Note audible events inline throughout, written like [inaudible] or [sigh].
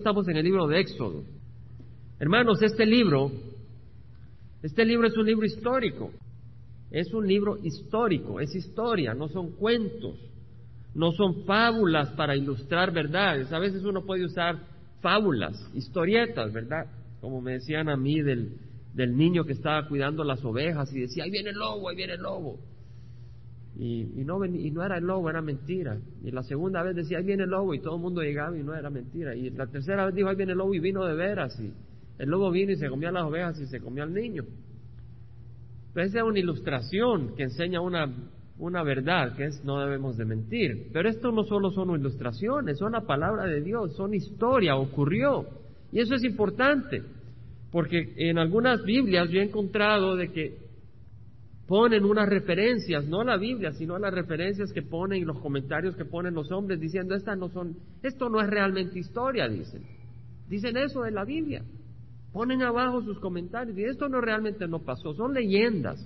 Estamos en el libro de Éxodo. Hermanos, este libro, este libro es un libro histórico. Es un libro histórico, es historia, no son cuentos, no son fábulas para ilustrar verdades. A veces uno puede usar fábulas, historietas, ¿verdad? Como me decían a mí del, del niño que estaba cuidando las ovejas y decía, ahí viene el lobo, ahí viene el lobo. Y, no, y no era el lobo, era mentira. Y la segunda vez decía, ahí viene el lobo, y todo el mundo llegaba y no era mentira. Y la tercera vez dijo, ahí viene el lobo, y vino de veras. Y el lobo vino y se comió las ovejas y se comió al niño. Pero esa es una ilustración que enseña una, una verdad, que es no debemos de mentir. Pero esto no solo son ilustraciones, son la palabra de Dios, son historia, ocurrió. Y eso es importante, porque en algunas Biblias yo he encontrado de que ponen unas referencias, no a la Biblia, sino a las referencias que ponen y los comentarios que ponen los hombres diciendo, estas no son, esto no es realmente historia, dicen. Dicen eso de la Biblia. Ponen abajo sus comentarios y esto no realmente no pasó, son leyendas.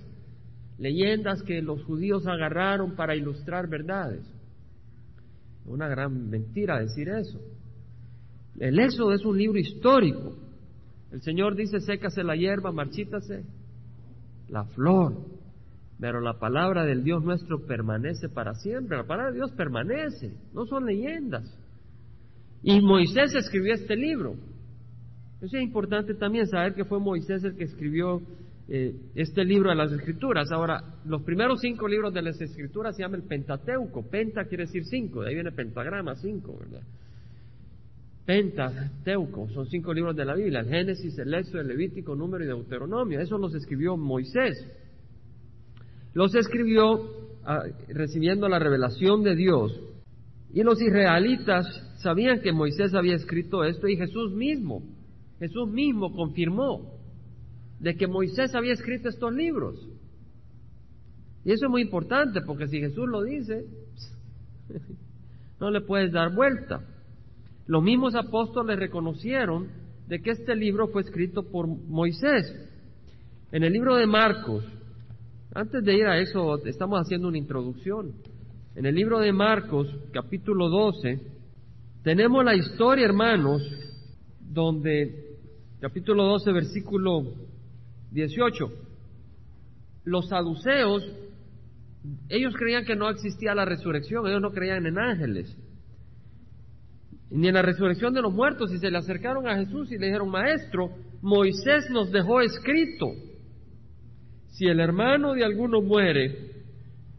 Leyendas que los judíos agarraron para ilustrar verdades. Una gran mentira decir eso. El Éxodo es un libro histórico. El Señor dice, sécase la hierba, marchítase la flor. Pero la palabra del Dios nuestro permanece para siempre. La palabra de Dios permanece, no son leyendas. Y Moisés escribió este libro. Eso es importante también saber que fue Moisés el que escribió eh, este libro de las Escrituras. Ahora, los primeros cinco libros de las Escrituras se llaman el Pentateuco. Penta quiere decir cinco, de ahí viene pentagrama, cinco, ¿verdad? Pentateuco, son cinco libros de la Biblia, el Génesis, el Éxodo, el Levítico, Número y Deuteronomio. Eso los escribió Moisés. Los escribió ah, recibiendo la revelación de Dios. Y los israelitas sabían que Moisés había escrito esto y Jesús mismo, Jesús mismo confirmó de que Moisés había escrito estos libros. Y eso es muy importante porque si Jesús lo dice, [laughs] no le puedes dar vuelta. Los mismos apóstoles reconocieron de que este libro fue escrito por Moisés. En el libro de Marcos, antes de ir a eso, estamos haciendo una introducción. En el libro de Marcos, capítulo 12, tenemos la historia, hermanos, donde, capítulo 12, versículo 18, los saduceos, ellos creían que no existía la resurrección, ellos no creían en ángeles, ni en la resurrección de los muertos, y se le acercaron a Jesús y le dijeron, Maestro, Moisés nos dejó escrito si el hermano de alguno muere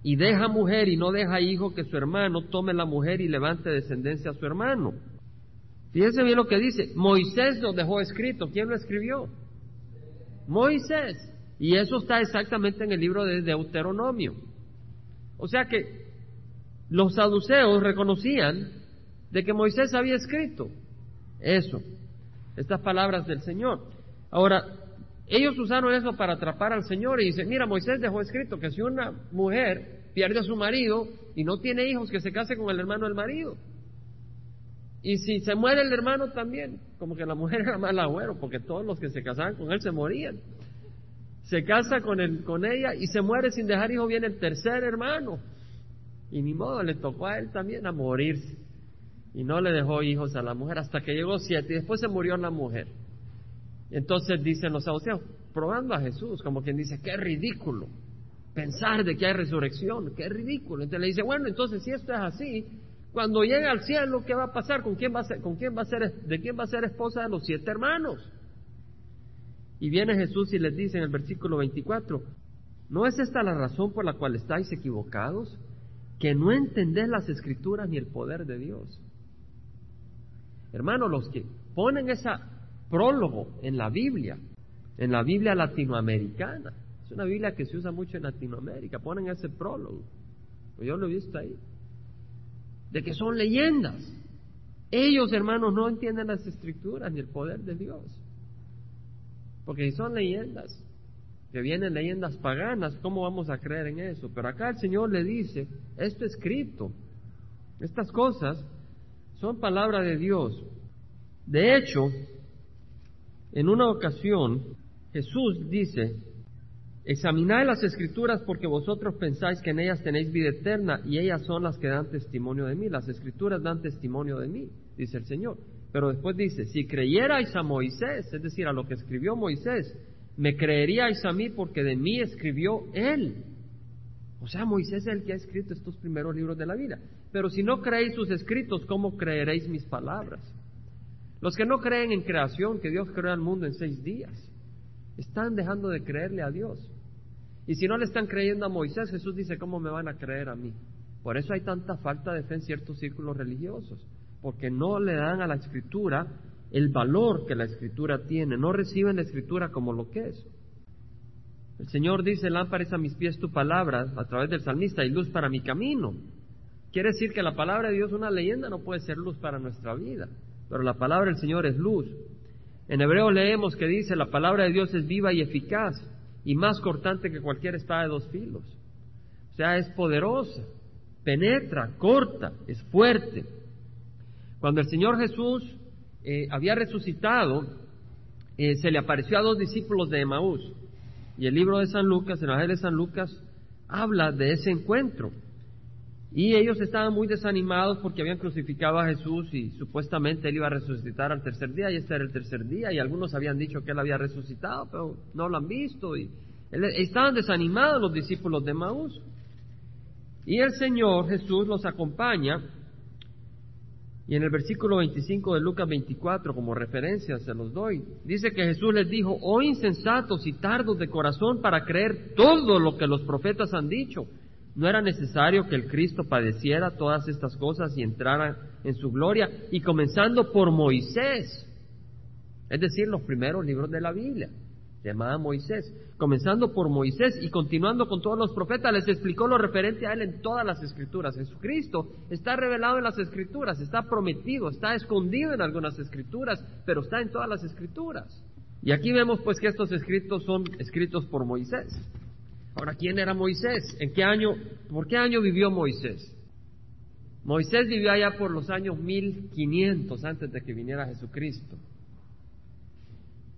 y deja mujer y no deja hijo, que su hermano tome la mujer y levante descendencia a su hermano. Fíjense bien lo que dice. Moisés lo dejó escrito. ¿Quién lo escribió? Moisés. Y eso está exactamente en el libro de Deuteronomio. O sea que los saduceos reconocían de que Moisés había escrito eso, estas palabras del Señor. Ahora, ellos usaron eso para atrapar al Señor y dicen, mira, Moisés dejó escrito que si una mujer pierde a su marido y no tiene hijos, que se case con el hermano del marido. Y si se muere el hermano también, como que la mujer [laughs] era mal agüero, porque todos los que se casaban con él se morían. Se casa con, él, con ella y se muere sin dejar hijo, viene el tercer hermano. Y ni modo, le tocó a él también a morirse. Y no le dejó hijos a la mujer hasta que llegó siete y después se murió la mujer. Entonces dicen los saduceos, probando a Jesús, como quien dice, qué ridículo pensar de que hay resurrección, qué ridículo. Entonces le dice, bueno, entonces si esto es así, cuando llegue al cielo, ¿qué va a pasar? ¿Con quién va a ser, con quién va a ser, de quién va a ser esposa de los siete hermanos? Y viene Jesús y les dice en el versículo 24, ¿no es esta la razón por la cual estáis equivocados? Que no entendés las escrituras ni el poder de Dios. Hermanos, los que ponen esa prólogo en la Biblia, en la Biblia latinoamericana. Es una Biblia que se usa mucho en Latinoamérica. Ponen ese prólogo. Yo lo he visto ahí. De que son leyendas. Ellos, hermanos, no entienden las escrituras ni el poder de Dios. Porque si son leyendas, que vienen leyendas paganas, ¿cómo vamos a creer en eso? Pero acá el Señor le dice, esto escrito, estas cosas son palabra de Dios. De hecho, en una ocasión, Jesús dice, examinad las escrituras porque vosotros pensáis que en ellas tenéis vida eterna y ellas son las que dan testimonio de mí. Las escrituras dan testimonio de mí, dice el Señor. Pero después dice, si creyerais a Moisés, es decir, a lo que escribió Moisés, me creeríais a mí porque de mí escribió él. O sea, Moisés es el que ha escrito estos primeros libros de la vida. Pero si no creéis sus escritos, ¿cómo creeréis mis palabras? Los que no creen en creación, que Dios creó al mundo en seis días, están dejando de creerle a Dios. Y si no le están creyendo a Moisés, Jesús dice, ¿cómo me van a creer a mí? Por eso hay tanta falta de fe en ciertos círculos religiosos, porque no le dan a la escritura el valor que la escritura tiene, no reciben la escritura como lo que es. El Señor dice, lámpara a mis pies tu palabra a través del salmista y luz para mi camino. Quiere decir que la palabra de Dios, una leyenda, no puede ser luz para nuestra vida, pero la palabra del Señor es luz. En hebreo leemos que dice, la palabra de Dios es viva y eficaz y más cortante que cualquier espada de dos filos. O sea, es poderosa, penetra, corta, es fuerte. Cuando el Señor Jesús eh, había resucitado, eh, se le apareció a dos discípulos de Emaús. Y el libro de San Lucas, el Evangelio de San Lucas, habla de ese encuentro. Y ellos estaban muy desanimados porque habían crucificado a Jesús y supuestamente él iba a resucitar al tercer día y este era el tercer día y algunos habían dicho que él había resucitado, pero no lo han visto y estaban desanimados los discípulos de Maús. Y el Señor Jesús los acompaña y en el versículo 25 de Lucas 24, como referencia se los doy, dice que Jesús les dijo, oh insensatos y tardos de corazón para creer todo lo que los profetas han dicho. ¿No era necesario que el Cristo padeciera todas estas cosas y entrara en su gloria? Y comenzando por Moisés, es decir, los primeros libros de la Biblia, llamada Moisés, comenzando por Moisés y continuando con todos los profetas, les explicó lo referente a él en todas las escrituras. Jesucristo está revelado en las escrituras, está prometido, está escondido en algunas escrituras, pero está en todas las escrituras. Y aquí vemos pues que estos escritos son escritos por Moisés. Ahora, ¿quién era Moisés? ¿En qué año? ¿Por qué año vivió Moisés? Moisés vivió allá por los años 1500 antes de que viniera Jesucristo.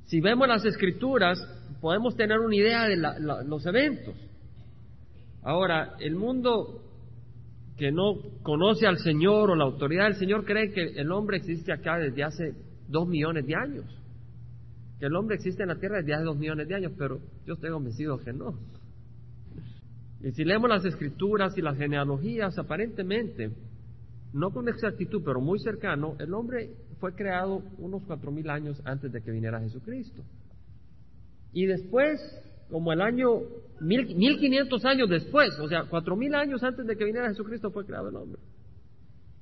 Si vemos las escrituras, podemos tener una idea de los eventos. Ahora, el mundo que no conoce al Señor o la autoridad del Señor cree que el hombre existe acá desde hace dos millones de años. Que el hombre existe en la tierra desde hace dos millones de años, pero yo estoy convencido que no. Y si leemos las escrituras y las genealogías, aparentemente, no con exactitud, pero muy cercano, el hombre fue creado unos cuatro mil años antes de que viniera Jesucristo. Y después, como el año mil, mil quinientos años después, o sea, cuatro mil años antes de que viniera Jesucristo fue creado el hombre.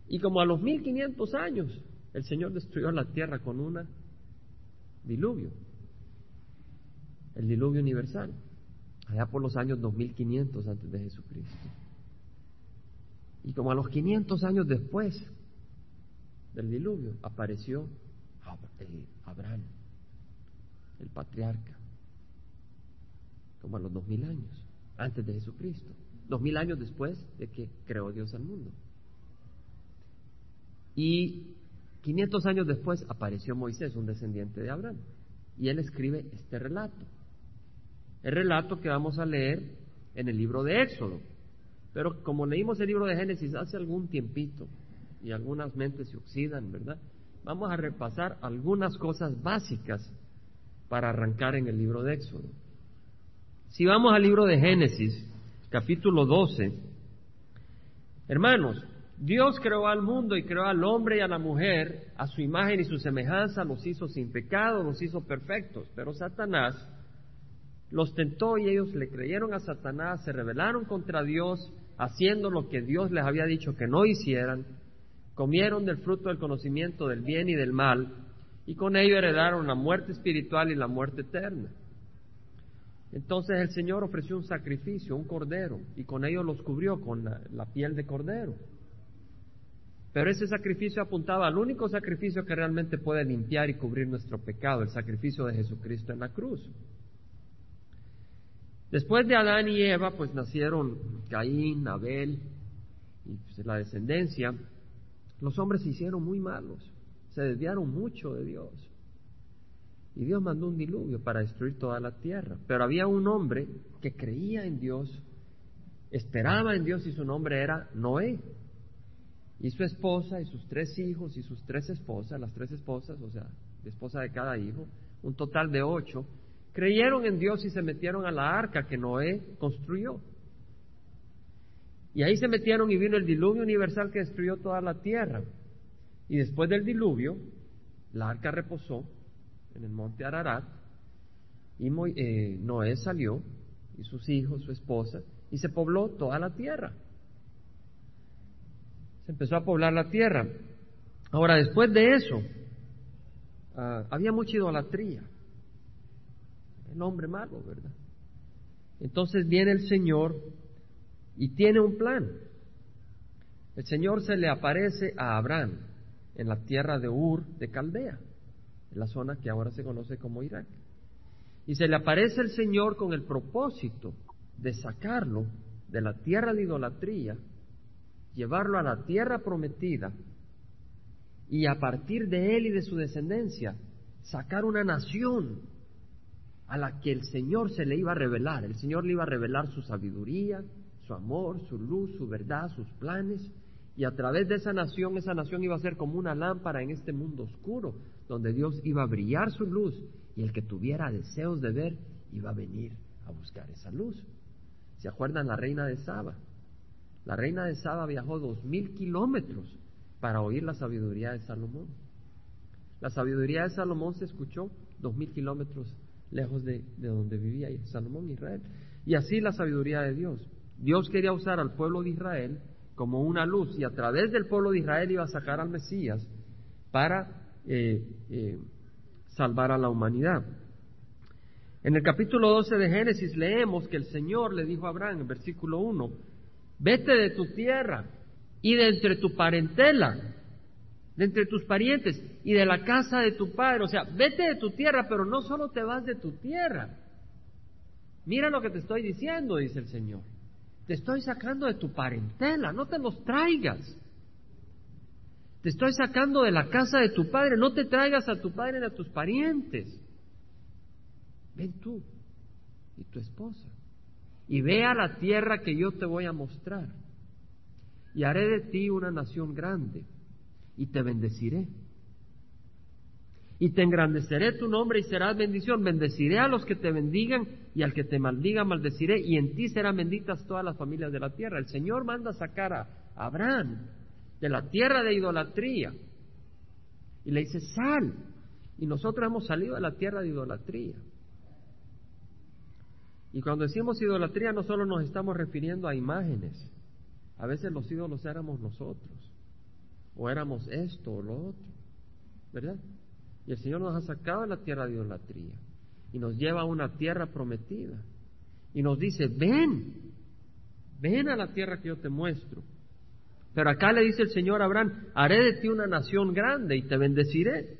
Y como a los mil quinientos años, el Señor destruyó la tierra con un diluvio, el diluvio universal allá por los años 2500 antes de Jesucristo. Y como a los 500 años después del diluvio apareció Abraham, el patriarca, como a los 2000 años antes de Jesucristo, 2000 años después de que creó Dios al mundo. Y 500 años después apareció Moisés, un descendiente de Abraham, y él escribe este relato el relato que vamos a leer en el libro de Éxodo. Pero como leímos el libro de Génesis hace algún tiempito y algunas mentes se oxidan, ¿verdad? Vamos a repasar algunas cosas básicas para arrancar en el libro de Éxodo. Si vamos al libro de Génesis, capítulo 12, hermanos, Dios creó al mundo y creó al hombre y a la mujer a su imagen y su semejanza, los hizo sin pecado, los hizo perfectos, pero Satanás los tentó y ellos le creyeron a Satanás, se rebelaron contra Dios, haciendo lo que Dios les había dicho que no hicieran, comieron del fruto del conocimiento del bien y del mal, y con ello heredaron la muerte espiritual y la muerte eterna. Entonces el Señor ofreció un sacrificio, un cordero, y con ello los cubrió con la, la piel de cordero. Pero ese sacrificio apuntaba al único sacrificio que realmente puede limpiar y cubrir nuestro pecado, el sacrificio de Jesucristo en la cruz. Después de Adán y Eva, pues nacieron Caín, Abel y pues, la descendencia. Los hombres se hicieron muy malos, se desviaron mucho de Dios. Y Dios mandó un diluvio para destruir toda la tierra. Pero había un hombre que creía en Dios, esperaba en Dios y su nombre era Noé. y su esposa y sus tres hijos y sus tres esposas, las tres esposas, o sea, la esposa de cada hijo, un total de ocho, creyeron en Dios y se metieron a la arca que Noé construyó. Y ahí se metieron y vino el diluvio universal que destruyó toda la tierra. Y después del diluvio, la arca reposó en el monte Ararat y eh, Noé salió y sus hijos, su esposa, y se pobló toda la tierra. Se empezó a poblar la tierra. Ahora, después de eso, ah, había mucha idolatría. El hombre malo, ¿verdad? Entonces viene el Señor y tiene un plan. El Señor se le aparece a Abraham en la tierra de Ur de Caldea, en la zona que ahora se conoce como Irak. Y se le aparece el Señor con el propósito de sacarlo de la tierra de idolatría, llevarlo a la tierra prometida y a partir de él y de su descendencia sacar una nación a la que el Señor se le iba a revelar. El Señor le iba a revelar su sabiduría, su amor, su luz, su verdad, sus planes. Y a través de esa nación, esa nación iba a ser como una lámpara en este mundo oscuro, donde Dios iba a brillar su luz y el que tuviera deseos de ver iba a venir a buscar esa luz. ¿Se acuerdan la reina de Saba? La reina de Saba viajó dos mil kilómetros para oír la sabiduría de Salomón. La sabiduría de Salomón se escuchó dos mil kilómetros lejos de, de donde vivía Salomón, Israel. Y así la sabiduría de Dios. Dios quería usar al pueblo de Israel como una luz y a través del pueblo de Israel iba a sacar al Mesías para eh, eh, salvar a la humanidad. En el capítulo 12 de Génesis leemos que el Señor le dijo a Abraham, en versículo 1, vete de tu tierra y de entre tu parentela, de entre tus parientes y de la casa de tu padre. O sea, vete de tu tierra, pero no solo te vas de tu tierra. Mira lo que te estoy diciendo, dice el Señor. Te estoy sacando de tu parentela, no te los traigas. Te estoy sacando de la casa de tu padre, no te traigas a tu padre ni a tus parientes. Ven tú y tu esposa y ve a la tierra que yo te voy a mostrar. Y haré de ti una nación grande y te bendeciré. Y te engrandeceré tu nombre y serás bendición. Bendeciré a los que te bendigan y al que te maldiga maldeciré. Y en ti serán benditas todas las familias de la tierra. El Señor manda sacar a Abraham de la tierra de idolatría. Y le dice, sal. Y nosotros hemos salido de la tierra de idolatría. Y cuando decimos idolatría no solo nos estamos refiriendo a imágenes. A veces los ídolos éramos nosotros. O éramos esto o lo otro. ¿Verdad? Y el Señor nos ha sacado de la tierra de idolatría. Y nos lleva a una tierra prometida. Y nos dice, ven, ven a la tierra que yo te muestro. Pero acá le dice el Señor a Abraham, haré de ti una nación grande y te bendeciré.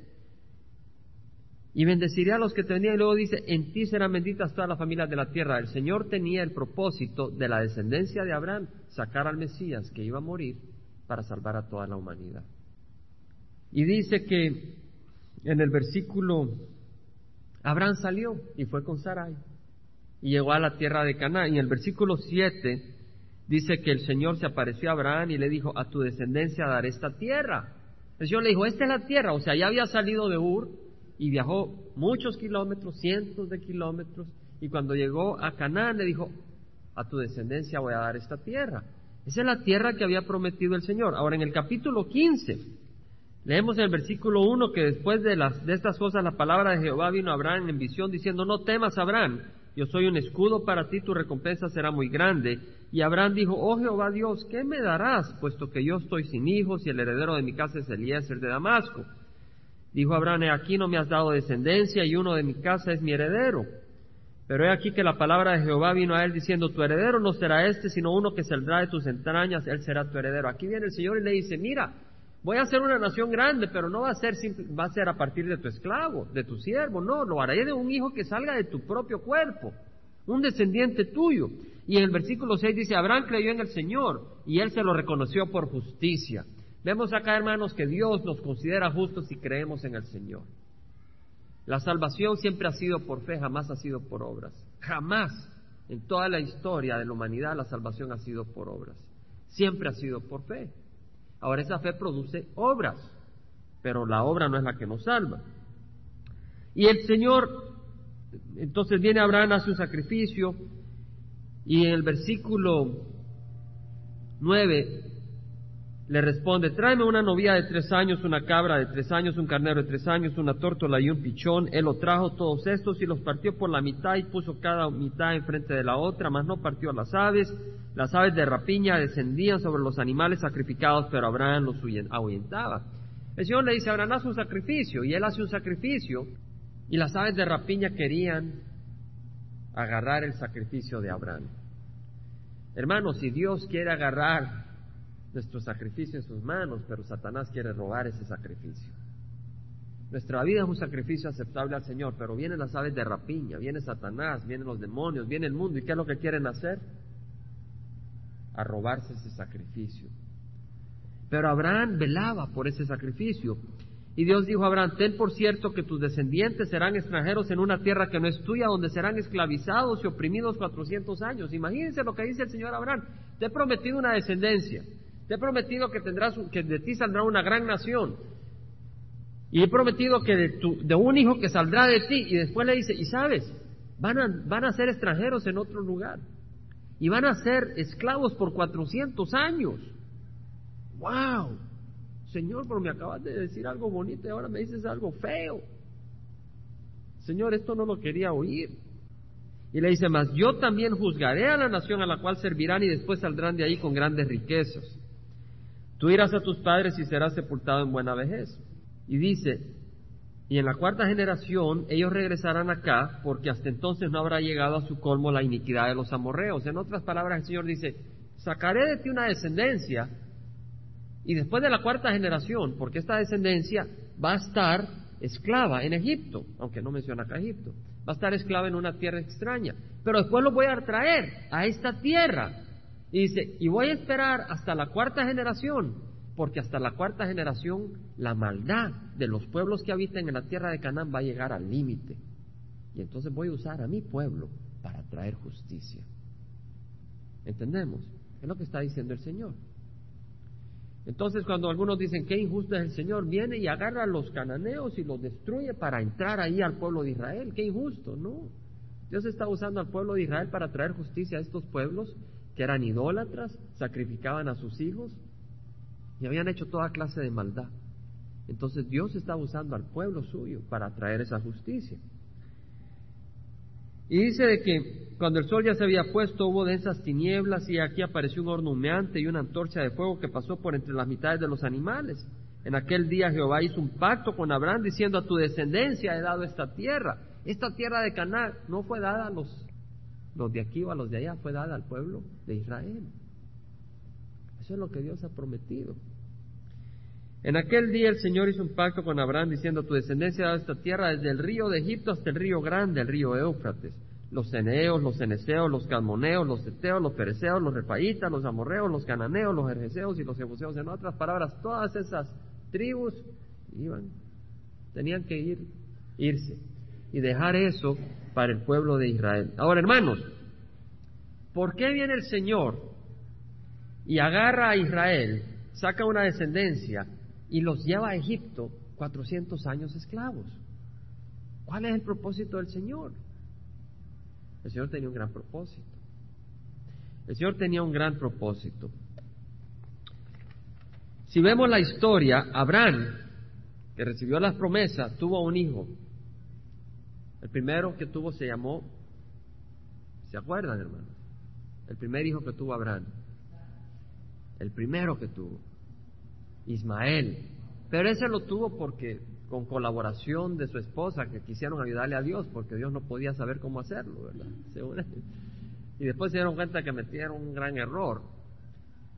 Y bendeciré a los que te venían. Y luego dice, en ti serán benditas todas las familias de la tierra. El Señor tenía el propósito de la descendencia de Abraham, sacar al Mesías que iba a morir para salvar a toda la humanidad. Y dice que en el versículo, Abraham salió y fue con Sarai y llegó a la tierra de Canaán. Y en el versículo 7 dice que el Señor se apareció a Abraham y le dijo, a tu descendencia daré esta tierra. El Señor le dijo, esta es la tierra, o sea, ya había salido de Ur y viajó muchos kilómetros, cientos de kilómetros, y cuando llegó a Canaán le dijo, a tu descendencia voy a dar esta tierra. Esa es la tierra que había prometido el Señor. Ahora, en el capítulo 15, leemos en el versículo 1 que después de, las, de estas cosas la palabra de Jehová vino a Abraham en visión diciendo, no temas, Abraham, yo soy un escudo para ti, tu recompensa será muy grande. Y Abraham dijo, oh Jehová Dios, ¿qué me darás, puesto que yo estoy sin hijos y el heredero de mi casa es Eliezer de Damasco? Dijo Abraham, aquí no me has dado descendencia y uno de mi casa es mi heredero. Pero he aquí que la palabra de Jehová vino a él diciendo, tu heredero no será este, sino uno que saldrá de tus entrañas, él será tu heredero. Aquí viene el Señor y le dice, mira, voy a ser una nación grande, pero no va a ser va a ser a partir de tu esclavo, de tu siervo, no, lo haré de un hijo que salga de tu propio cuerpo, un descendiente tuyo. Y en el versículo 6 dice, Abraham creyó en el Señor y él se lo reconoció por justicia. Vemos acá, hermanos, que Dios nos considera justos si creemos en el Señor. La salvación siempre ha sido por fe, jamás ha sido por obras. Jamás en toda la historia de la humanidad la salvación ha sido por obras. Siempre ha sido por fe. Ahora esa fe produce obras, pero la obra no es la que nos salva. Y el Señor, entonces viene Abraham, hace un sacrificio, y en el versículo 9 le responde, tráeme una novia de tres años, una cabra de tres años, un carnero de tres años, una tórtola y un pichón. Él lo trajo todos estos y los partió por la mitad y puso cada mitad enfrente de la otra, mas no partió las aves. Las aves de rapiña descendían sobre los animales sacrificados, pero Abraham los ahuyentaba. El Señor le dice, Abraham, haz un sacrificio, y él hace un sacrificio, y las aves de rapiña querían agarrar el sacrificio de Abraham. Hermanos, si Dios quiere agarrar nuestro sacrificio en sus manos, pero Satanás quiere robar ese sacrificio. Nuestra vida es un sacrificio aceptable al Señor, pero vienen las aves de rapiña, viene Satanás, vienen los demonios, viene el mundo, ¿y qué es lo que quieren hacer? A robarse ese sacrificio. Pero Abraham velaba por ese sacrificio. Y Dios dijo a Abraham, ten por cierto que tus descendientes serán extranjeros en una tierra que no es tuya, donde serán esclavizados y oprimidos cuatrocientos años. Imagínense lo que dice el Señor Abraham. Te he prometido una descendencia. Te he prometido que, tendrás, que de ti saldrá una gran nación. Y he prometido que de, tu, de un hijo que saldrá de ti. Y después le dice, y sabes, van a, van a ser extranjeros en otro lugar. Y van a ser esclavos por 400 años. ¡Wow! Señor, pero me acabas de decir algo bonito y ahora me dices algo feo. Señor, esto no lo quería oír. Y le dice más, yo también juzgaré a la nación a la cual servirán y después saldrán de ahí con grandes riquezas. Tú irás a tus padres y serás sepultado en buena vejez. Y dice, y en la cuarta generación ellos regresarán acá porque hasta entonces no habrá llegado a su colmo la iniquidad de los amorreos. En otras palabras, el Señor dice, sacaré de ti una descendencia y después de la cuarta generación, porque esta descendencia va a estar esclava en Egipto, aunque no menciona acá Egipto, va a estar esclava en una tierra extraña, pero después lo voy a traer a esta tierra y dice, y voy a esperar hasta la cuarta generación, porque hasta la cuarta generación la maldad de los pueblos que habitan en la tierra de Canaán va a llegar al límite. Y entonces voy a usar a mi pueblo para traer justicia. ¿Entendemos? Es lo que está diciendo el Señor. Entonces cuando algunos dicen que injusto es el Señor, viene y agarra a los cananeos y los destruye para entrar ahí al pueblo de Israel. Qué injusto, ¿no? Dios está usando al pueblo de Israel para traer justicia a estos pueblos que eran idólatras, sacrificaban a sus hijos y habían hecho toda clase de maldad. Entonces Dios está usando al pueblo suyo para traer esa justicia. Y dice de que cuando el sol ya se había puesto hubo densas tinieblas y aquí apareció un horno humeante y una antorcha de fuego que pasó por entre las mitades de los animales. En aquel día Jehová hizo un pacto con Abraham diciendo a tu descendencia he dado esta tierra. Esta tierra de Canaán no fue dada a los los de aquí o a los de allá, fue dada al pueblo de Israel. Eso es lo que Dios ha prometido. En aquel día el Señor hizo un pacto con Abraham diciendo, tu descendencia de esta tierra desde el río de Egipto hasta el río grande, el río Éufrates. Los ceneos, los ceneseos, los calmoneos, los eteos, los pereceos, los repaitas, los amorreos, los cananeos, los ergeseos y los jebuseos. En otras palabras, todas esas tribus iban, tenían que ir, irse y dejar eso para el pueblo de Israel. Ahora, hermanos, ¿por qué viene el Señor y agarra a Israel, saca una descendencia y los lleva a Egipto 400 años esclavos? ¿Cuál es el propósito del Señor? El Señor tenía un gran propósito. El Señor tenía un gran propósito. Si vemos la historia, Abraham, que recibió las promesas, tuvo un hijo, el primero que tuvo se llamó, ¿se acuerdan, hermano? El primer hijo que tuvo Abraham. El primero que tuvo. Ismael. Pero ese lo tuvo porque con colaboración de su esposa que quisieron ayudarle a Dios porque Dios no podía saber cómo hacerlo, ¿verdad? [laughs] Y después se dieron cuenta que metieron un gran error.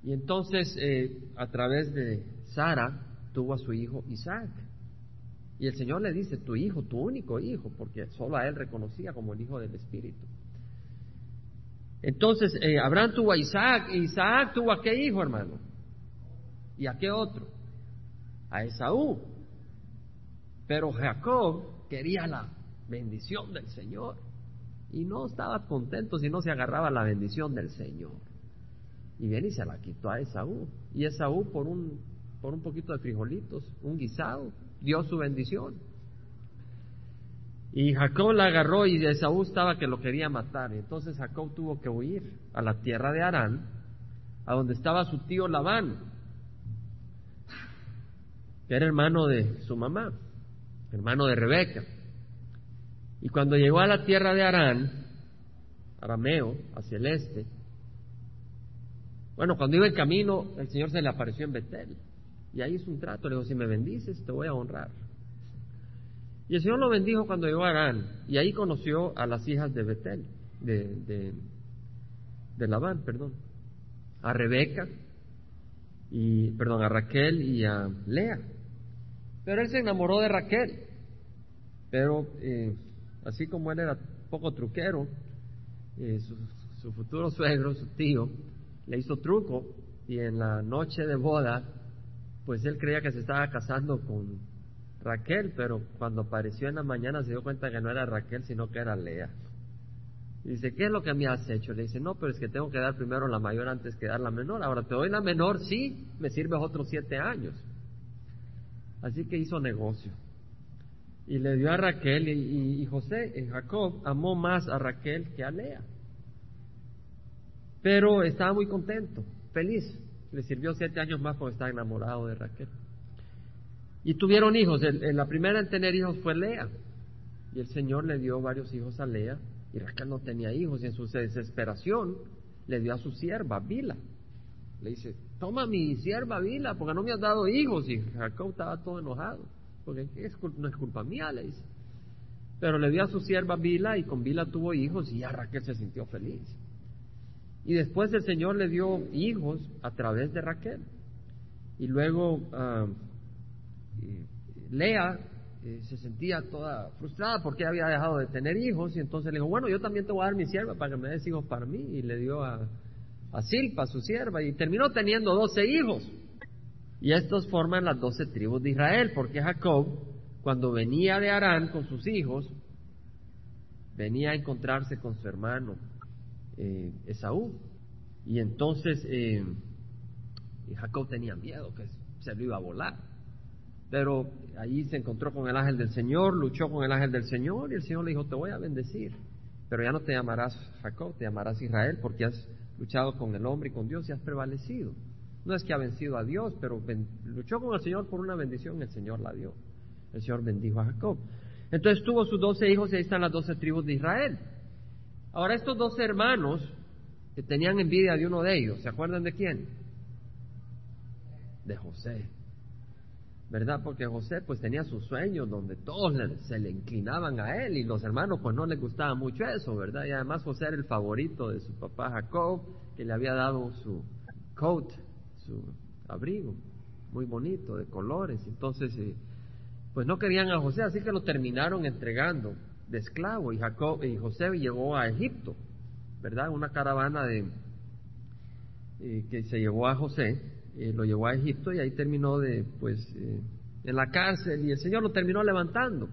Y entonces, eh, a través de Sara, tuvo a su hijo Isaac. Y el Señor le dice, tu hijo, tu único hijo, porque solo a él reconocía como el hijo del Espíritu. Entonces, eh, Abraham tuvo a Isaac, y Isaac tuvo a qué hijo, hermano? ¿Y a qué otro? A Esaú. Pero Jacob quería la bendición del Señor y no estaba contento si no se agarraba la bendición del Señor. Y viene y se la quitó a Esaú. Y Esaú por un, por un poquito de frijolitos, un guisado, dio su bendición. Y Jacob la agarró y Esaú estaba que lo quería matar. Entonces Jacob tuvo que huir a la tierra de Arán, a donde estaba su tío Labán, que era hermano de su mamá, hermano de Rebeca. Y cuando llegó a la tierra de Arán, arameo, hacia el este, bueno, cuando iba en camino, el Señor se le apareció en Betel. Y ahí hizo un trato, le dijo, si me bendices, te voy a honrar. Y el Señor lo bendijo cuando llegó a Arán, y ahí conoció a las hijas de Betel, de, de, de Labán, perdón, a Rebeca, y, perdón, a Raquel y a Lea. Pero él se enamoró de Raquel, pero eh, así como él era poco truquero, eh, su, su futuro suegro, su tío, le hizo truco. Y en la noche de boda, pues él creía que se estaba casando con Raquel, pero cuando apareció en la mañana se dio cuenta que no era Raquel, sino que era Lea. Y dice, ¿qué es lo que me has hecho? Le dice, no, pero es que tengo que dar primero la mayor antes que dar la menor. Ahora te doy la menor, sí, me sirves otros siete años. Así que hizo negocio. Y le dio a Raquel y, y José, y Jacob, amó más a Raquel que a Lea. Pero estaba muy contento, feliz. Le sirvió siete años más porque estaba enamorado de Raquel. Y tuvieron hijos. la primera en tener hijos fue Lea. Y el Señor le dio varios hijos a Lea. Y Raquel no tenía hijos. Y en su desesperación le dio a su sierva, Bila. Le dice, toma mi sierva Bila, porque no me has dado hijos. Y Jacob estaba todo enojado. Porque no es culpa mía, le dice. Pero le dio a su sierva Bila y con Bila tuvo hijos y ya Raquel se sintió feliz. Y después el Señor le dio hijos a través de Raquel. Y luego ah, Lea eh, se sentía toda frustrada porque había dejado de tener hijos y entonces le dijo, bueno, yo también te voy a dar mi sierva para que me des hijos para mí. Y le dio a, a Silpa, su sierva, y terminó teniendo doce hijos. Y estos forman las doce tribus de Israel, porque Jacob, cuando venía de Arán con sus hijos, venía a encontrarse con su hermano eh, Esaú. Y entonces eh, Jacob tenía miedo que se lo iba a volar. Pero ahí se encontró con el ángel del Señor, luchó con el ángel del Señor y el Señor le dijo, te voy a bendecir. Pero ya no te llamarás Jacob, te llamarás Israel porque has luchado con el hombre y con Dios y has prevalecido. No es que ha vencido a Dios, pero luchó con el Señor por una bendición, el Señor la dio. El Señor bendijo a Jacob. Entonces tuvo sus doce hijos y ahí están las doce tribus de Israel. Ahora estos dos hermanos que tenían envidia de uno de ellos, ¿se acuerdan de quién? De José. ¿Verdad? Porque José pues tenía sus sueños donde todos se le inclinaban a él y los hermanos pues no les gustaba mucho eso, ¿verdad? Y además José era el favorito de su papá Jacob, que le había dado su coat, su abrigo, muy bonito, de colores. Entonces, eh, pues no querían a José, así que lo terminaron entregando de esclavo y Jacob y José llegó a Egipto, ¿verdad? Una caravana de eh, que se llevó a José, eh, lo llevó a Egipto y ahí terminó de pues eh, en la cárcel y el Señor lo terminó levantando.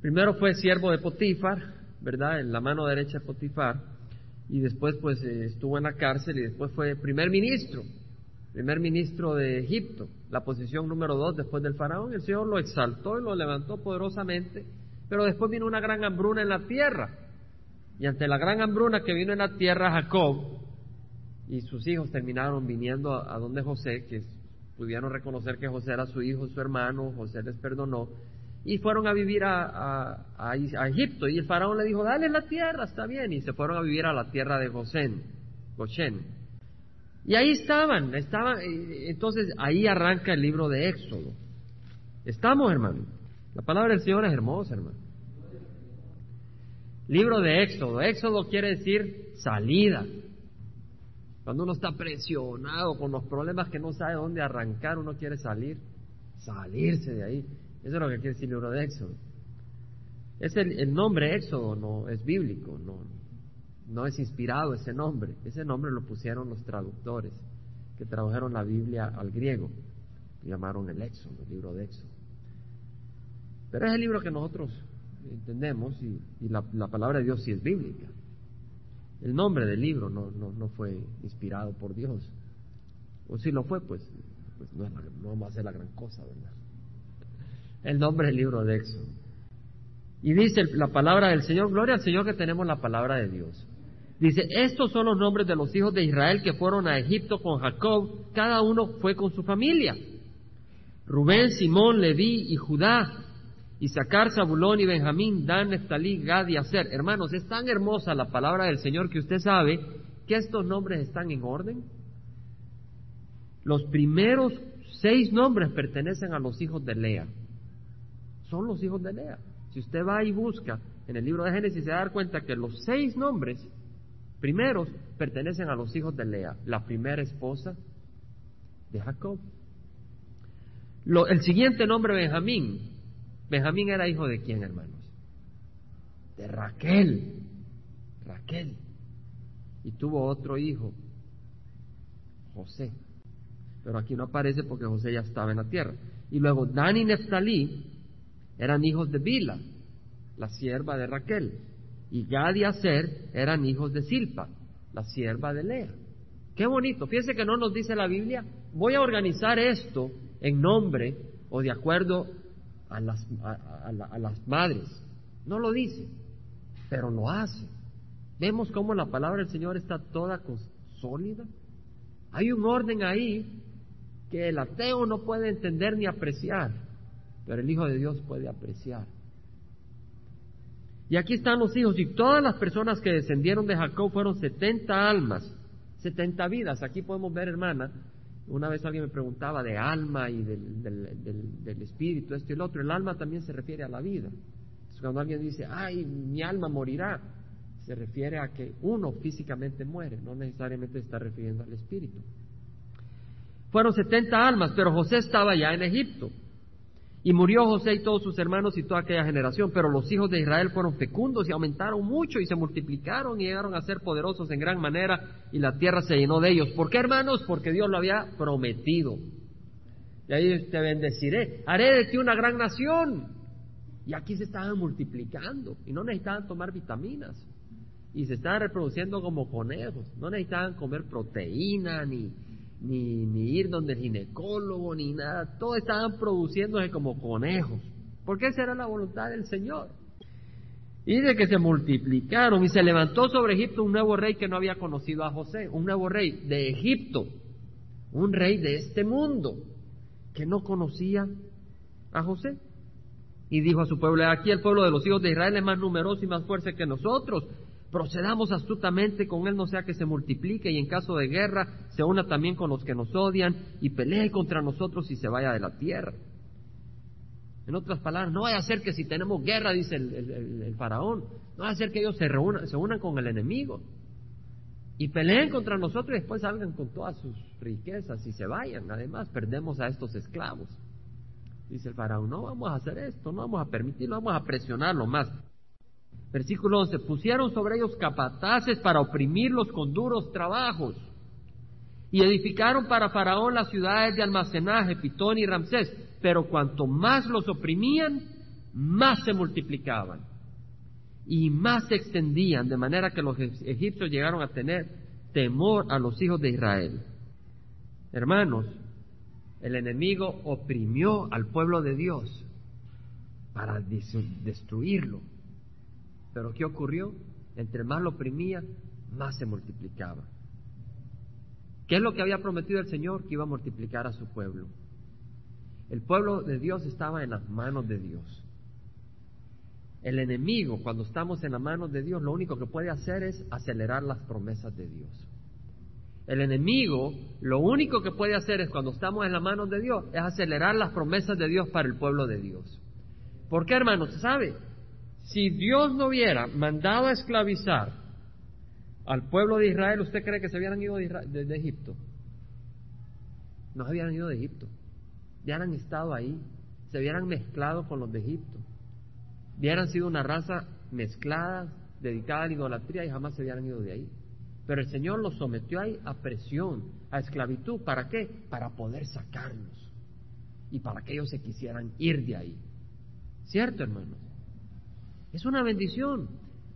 Primero fue siervo de Potifar, ¿verdad? En la mano derecha de Potifar y después pues estuvo en la cárcel y después fue primer ministro, primer ministro de Egipto, la posición número dos después del faraón. El Señor lo exaltó y lo levantó poderosamente pero después vino una gran hambruna en la tierra. Y ante la gran hambruna que vino en la tierra, Jacob y sus hijos terminaron viniendo a, donde José, que pudieron reconocer que José era su hijo, su hermano, José les perdonó, y fueron a vivir a, Egipto. Y el faraón le dijo, dale la tierra, está bien. Y se fueron a vivir a la tierra de Gosén. Y ahí estaban, estaban, entonces ahí arranca el libro de Éxodo. Estamos, hermano. La palabra del Señor es hermosa, hermano. Libro de Éxodo. Éxodo quiere decir salida. Cuando uno está presionado con los problemas que no sabe dónde arrancar, uno quiere salir, salirse de ahí. Eso es lo que quiere decir el libro de Éxodo. Es el, nombre Éxodo no es bíblico, no, no es inspirado ese nombre. Ese nombre lo pusieron los traductores que tradujeron la Biblia al griego. llamaron el Éxodo, el libro de Éxodo. Pero es el libro que nosotros entendemos y, la, palabra de Dios sí es bíblica. El nombre del libro no, no, no fue inspirado por Dios. O si lo fue, pues, pues no, no vamos a hacer la gran cosa, ¿verdad? El nombre del libro de Éxodo. Y dice la palabra del Señor, gloria al Señor que tenemos la palabra de Dios. Dice, estos son los nombres de los hijos de Israel que fueron a Egipto con Jacob, cada uno fue con su familia. Rubén, Simón, Leví y Judá, Isaacar, Zabulón y Benjamín, Dan, Neftalí, Gad y Aser. Hermanos, es tan hermosa la palabra del Señor que usted sabe que estos nombres están en orden. Los primeros seis nombres pertenecen a los hijos de Lea. Son los hijos de Lea. Si usted va y busca en el libro de Génesis, se va a dar cuenta que los seis nombres primeros pertenecen a los hijos de Lea, la primera esposa de Jacob. el siguiente nombre, Benjamín. Benjamín era hijo de quién, hermanos? De Raquel. Raquel. Y tuvo otro hijo, José. Pero aquí no aparece porque José ya estaba en la tierra. Y luego Dan y Neftalí eran hijos de Bila, la sierva de Raquel y Gad y Aser eran hijos de Silpa, la sierva de Lea. Qué bonito. Fíjense que no nos dice la Biblia, voy a organizar esto en nombre o de acuerdo a las, a, las madres. No lo dice, pero lo hace. Vemos cómo la palabra del Señor está toda sólida. Hay un orden ahí que el ateo no puede entender ni apreciar, pero el Hijo de Dios puede apreciar. Y aquí están los hijos, y todas las personas que descendieron de Jacob fueron 70 almas, 70 vidas. Aquí podemos ver, hermana, una vez alguien me preguntaba de alma y del, del, espíritu, esto y el otro. El alma también se refiere a la vida. cuando alguien dice, ay, mi alma morirá, se refiere a que uno físicamente muere, no necesariamente está refiriendo al espíritu. Fueron 70 almas, pero José estaba ya en Egipto. Y murió José y todos sus hermanos y toda aquella generación, pero los hijos de Israel fueron fecundos y aumentaron mucho y se multiplicaron y llegaron a ser poderosos en gran manera y la tierra se llenó de ellos. ¿Por qué, hermanos? Porque Dios lo había prometido. Y ahí te bendeciré, haré de ti una gran nación. Y aquí se estaban multiplicando y no necesitaban tomar vitaminas. Y se estaban reproduciendo como conejos. No necesitaban comer proteína ni, ni, ni ir donde el ginecólogo, ni nada. Todos estaban produciéndose como conejos. Porque esa era la voluntad del Señor. Y de que se multiplicaron y se levantó sobre Egipto un nuevo rey que no había conocido a José, un nuevo rey de Egipto, un rey de este mundo que no conocía a José. Y dijo a su pueblo, aquí el pueblo de los hijos de Israel es más numeroso y más fuerte que nosotros procedamos astutamente con él, no sea que se multiplique y en caso de guerra se una también con los que nos odian y pelee contra nosotros y se vaya de la tierra. En otras palabras, no vaya a ser que si tenemos guerra, dice el, faraón, no vaya a ser que ellos se, reúnan, se unan con el enemigo y peleen contra nosotros y después salgan con todas sus riquezas y se vayan. Además, perdemos a estos esclavos. Dice el faraón, no vamos a hacer esto, no vamos a permitirlo, vamos a presionarlo más. Versículo 11, pusieron sobre ellos capataces para oprimirlos con duros trabajos. Y edificaron para Faraón las ciudades de almacenaje, Pitón y Ramsés. Pero cuanto más los oprimían, más se multiplicaban. Y más se extendían, de manera que los egipcios llegaron a tener temor a los hijos de Israel. Hermanos, el enemigo oprimió al pueblo de Dios para destruirlo. Pero ¿qué ocurrió? Entre más lo oprimía, más se multiplicaba. ¿Qué es lo que había prometido el Señor? Que iba a multiplicar a su pueblo. El pueblo de Dios estaba en las manos de Dios. El enemigo, cuando estamos en las manos de Dios, lo único que puede hacer es acelerar las promesas de Dios. El enemigo, lo único que puede hacer es cuando estamos en las manos de Dios, es acelerar las promesas de Dios para el pueblo de Dios. ¿Por qué, hermanos? ¿Sabe? Si Dios no hubiera mandado a esclavizar al pueblo de Israel, ¿usted cree que se hubieran ido de, Egipto? No se hubieran ido de Egipto. Ya hubieran estado ahí, se hubieran mezclado con los de Egipto. Hubieran sido una raza mezclada, dedicada a la idolatría y jamás se hubieran ido de ahí. Pero el Señor los sometió ahí a presión, a esclavitud. ¿Para qué? Para poder sacarlos y para que ellos se quisieran ir de ahí. ¿Cierto, hermanos? Es una bendición.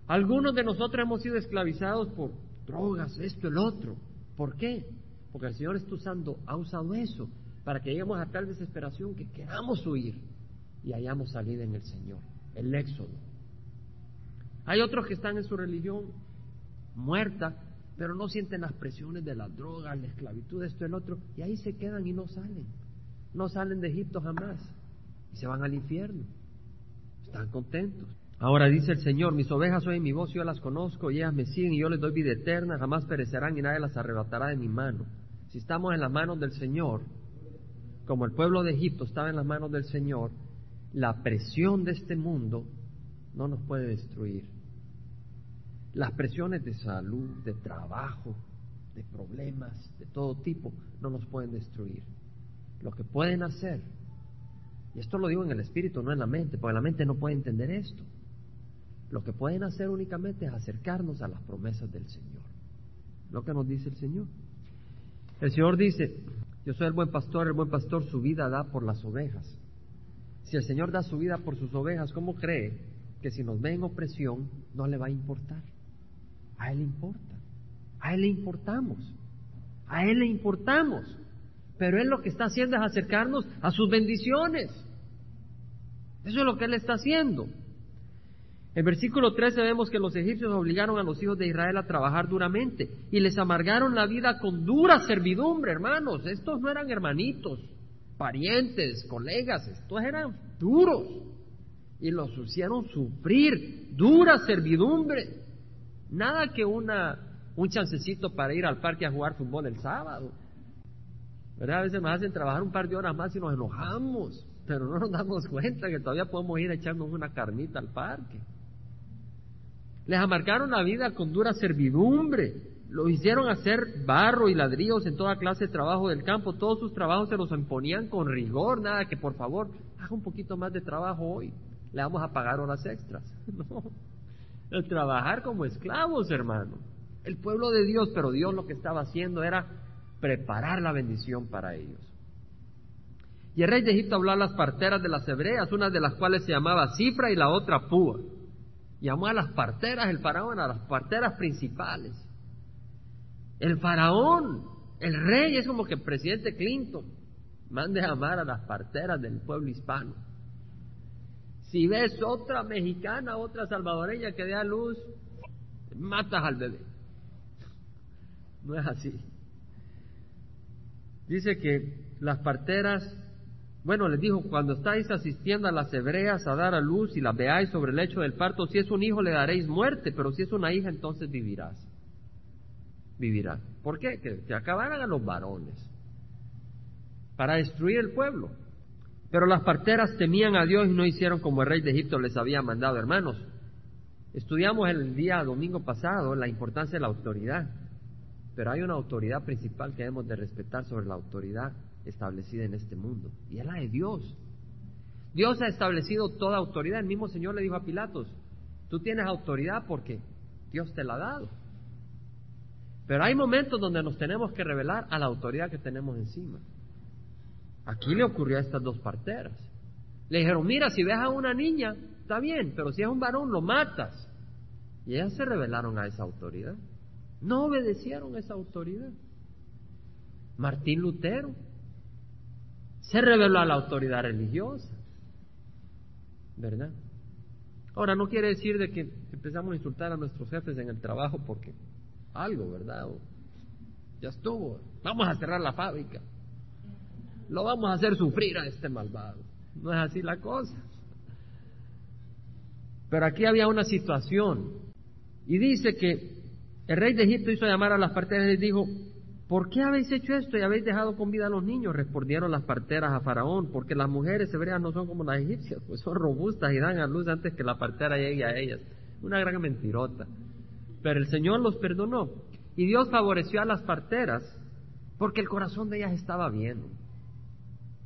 Algunos de nosotros hemos sido esclavizados por drogas, esto, el otro. ¿Por qué? Porque el Señor está usando, ha usado eso para que lleguemos a tal desesperación que queramos huir y hayamos salido en el Señor, el éxodo. Hay otros que están en su religión muerta, pero no sienten las presiones de las drogas, la esclavitud, esto, el otro, y ahí se quedan y no salen. No salen de Egipto jamás y se van al infierno. Están contentos. Ahora dice el Señor, mis ovejas oyen mi voz, yo las conozco y ellas me siguen y yo les doy vida eterna, jamás perecerán y nadie las arrebatará de mi mano. Si estamos en las manos del Señor, como el pueblo de Egipto estaba en las manos del Señor, la presión de este mundo no nos puede destruir. Las presiones de salud, de trabajo, de problemas, de todo tipo, no nos pueden destruir. Lo que pueden hacer, y esto lo digo en el espíritu, no en la mente, porque la mente no puede entender esto. Lo que pueden hacer únicamente es acercarnos a las promesas del Señor. Lo que nos dice el Señor. El Señor dice, yo soy el buen pastor, el buen pastor su vida da por las ovejas. Si el Señor da su vida por sus ovejas, ¿cómo cree que si nos ve en opresión no le va a importar? A Él le importa. A Él le importamos. A Él le importamos. Pero Él lo que está haciendo es acercarnos a sus bendiciones. Eso es lo que Él está haciendo. En versículo 13 vemos que los egipcios obligaron a los hijos de Israel a trabajar duramente y les amargaron la vida con dura servidumbre, hermanos. Estos no eran hermanitos, parientes, colegas, estos eran duros y los hicieron sufrir dura servidumbre. Nada que una, un chancecito para ir al parque a jugar fútbol el sábado. ¿Verdad? A veces nos hacen trabajar un par de horas más y nos enojamos, pero no nos damos cuenta que todavía podemos ir a echarnos una carnita al parque. Les amarcaron la vida con dura servidumbre. Los hicieron hacer barro y ladrillos en toda clase de trabajo del campo. Todos sus trabajos se los imponían con rigor. Nada que por favor haga un poquito más de trabajo hoy. Le vamos a pagar horas extras. [laughs] No. El trabajar como esclavos, hermano. El pueblo de Dios, pero Dios lo que estaba haciendo era preparar la bendición para ellos. Y el rey de Egipto habló a las parteras de las hebreas, una de las cuales se llamaba Cifra y la otra Púa. Llamó a las parteras, el faraón, a las parteras principales. El faraón, el rey, es como que el presidente Clinton mande a llamar a las parteras del pueblo hispano. Si ves otra mexicana, otra salvadoreña que dé a luz, matas al bebé. [laughs] No es así. Dice que las parteras, bueno, les dijo, cuando estáis asistiendo a las hebreas a dar a luz y las veáis sobre el lecho del parto, si es un hijo le daréis muerte, pero si es una hija entonces vivirás. Vivirá. ¿Por qué? Que, que acabaran a los varones. Para destruir el pueblo. Pero las parteras temían a Dios y no hicieron como el rey de Egipto les había mandado. Hermanos, estudiamos el día domingo pasado la importancia de la autoridad. Pero hay una autoridad principal que debemos de respetar sobre la autoridad establecida en este mundo. Y es la de Dios. Dios ha establecido toda autoridad. El mismo Señor le dijo a Pilatos, tú tienes autoridad porque Dios te la ha dado. Pero hay momentos donde nos tenemos que revelar a la autoridad que tenemos encima. Aquí le ocurrió a estas dos parteras. Le dijeron, mira, si ves a una niña, está bien, pero si es un varón, lo matas. Y ellas se rebelaron a esa autoridad. No obedecieron a esa autoridad. Martín Lutero se rebeló a la autoridad religiosa. ¿Verdad? Ahora, no quiere decir de que empezamos a insultar a nuestros jefes en el trabajo porque algo, ¿verdad? ya estuvo. Vamos a cerrar la fábrica lo vamos a hacer sufrir a este malvado. No es así la cosa. Pero aquí había una situación. Y dice que el rey de Egipto hizo llamar a las parteras y dijo, ¿por qué habéis hecho esto y habéis dejado con vida a los niños? Respondieron las parteras a Faraón, porque las mujeres hebreas no son como las egipcias, pues son robustas y dan a luz antes que la partera llegue a ellas. Una gran mentirota. Pero el Señor los perdonó. Y Dios favoreció a las parteras porque el corazón de ellas estaba bien.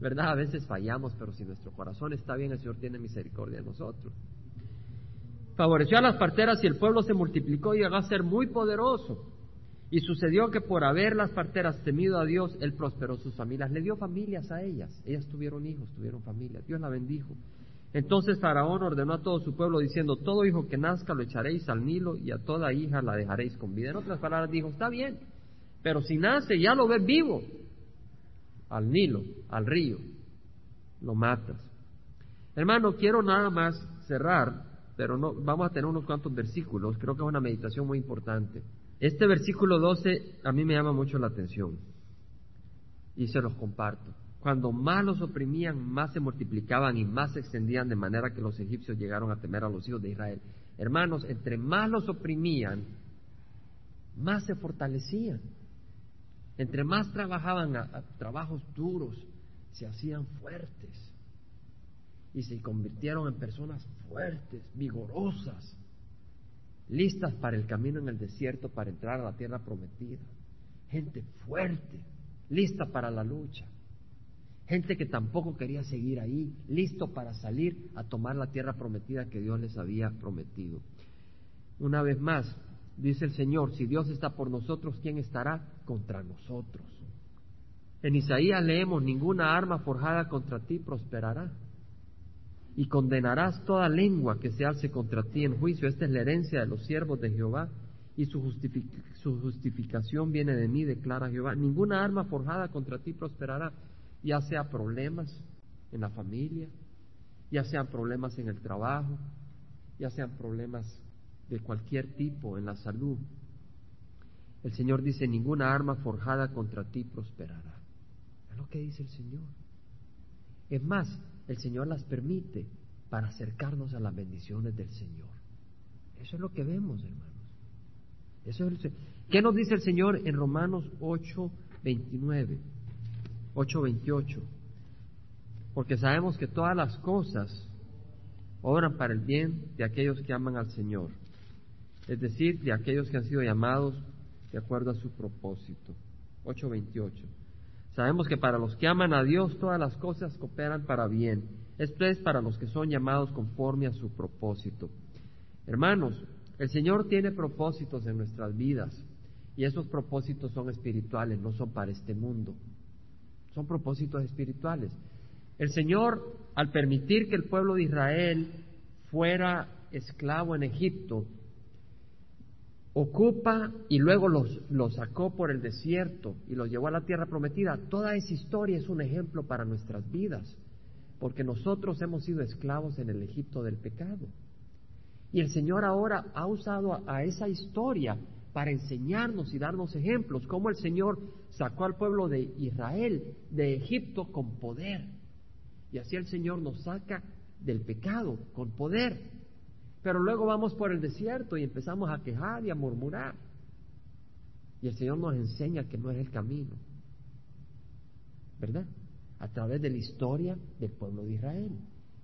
¿Verdad? A veces fallamos, pero si nuestro corazón está bien, el Señor tiene misericordia de nosotros. Favoreció a las parteras y el pueblo se multiplicó y llegó a ser muy poderoso. Y sucedió que por haber las parteras temido a Dios, Él prosperó sus familias. Le dio familias a ellas. Ellas tuvieron hijos, tuvieron familias. Dios la bendijo. Entonces Faraón ordenó a todo su pueblo diciendo, todo hijo que nazca lo echaréis al Nilo y a toda hija la dejaréis con vida. En otras palabras dijo, está bien, pero si nace ya lo ves vivo, al Nilo, al río, lo matas. Hermano, quiero nada más cerrar, pero no, vamos a tener unos cuantos versículos, creo que es una meditación muy importante. Este versículo 12 a mí me llama mucho la atención y se los comparto. Cuando más los oprimían, más se multiplicaban y más se extendían de manera que los egipcios llegaron a temer a los hijos de Israel. Hermanos, entre más los oprimían, más se fortalecían. Entre más trabajaban a, trabajos duros, se hacían fuertes y se convirtieron en personas fuertes, vigorosas, listas para el camino en el desierto, para entrar a la tierra prometida. Gente fuerte, lista para la lucha gente que tampoco quería seguir ahí, listo para salir a tomar la tierra prometida que Dios les había prometido. Una vez más, dice el Señor, si Dios está por nosotros, ¿quién estará contra nosotros? En Isaías leemos, ninguna arma forjada contra ti prosperará. Y condenarás toda lengua que se alce contra ti en juicio. Esta es la herencia de los siervos de Jehová y su, justificación viene de mí, declara Jehová. Ninguna arma forjada contra ti prosperará ya sea problemas en la familia, ya sean problemas en el trabajo, ya sean problemas de cualquier tipo en la salud. El Señor dice, ninguna arma forjada contra ti prosperará. Es lo que dice el Señor. Es más, el Señor las permite para acercarnos a las bendiciones del Señor. Eso es lo que vemos, hermanos. Eso es ¿Qué nos dice el Señor en Romanos 8, 29? 8:28, porque sabemos que todas las cosas obran para el bien de aquellos que aman al Señor, es decir, de aquellos que han sido llamados de acuerdo a su propósito. 8:28. Sabemos que para los que aman a Dios todas las cosas cooperan para bien, esto es para los que son llamados conforme a su propósito. Hermanos, el Señor tiene propósitos en nuestras vidas y esos propósitos son espirituales, no son para este mundo son propósitos espirituales. El Señor, al permitir que el pueblo de Israel fuera esclavo en Egipto, ocupa y luego los, los, sacó por el desierto y los llevó a la tierra prometida. Toda esa historia es un ejemplo para nuestras vidas, porque nosotros hemos sido esclavos en el Egipto del pecado. Y el Señor ahora ha usado a esa historia para enseñarnos y darnos ejemplos, cómo el Señor sacó al pueblo de Israel de Egipto con poder. Y así el Señor nos saca del pecado con poder. Pero luego vamos por el desierto y empezamos a quejar y a murmurar. Y el Señor nos enseña que no es el camino. ¿Verdad? A través de la historia del pueblo de Israel.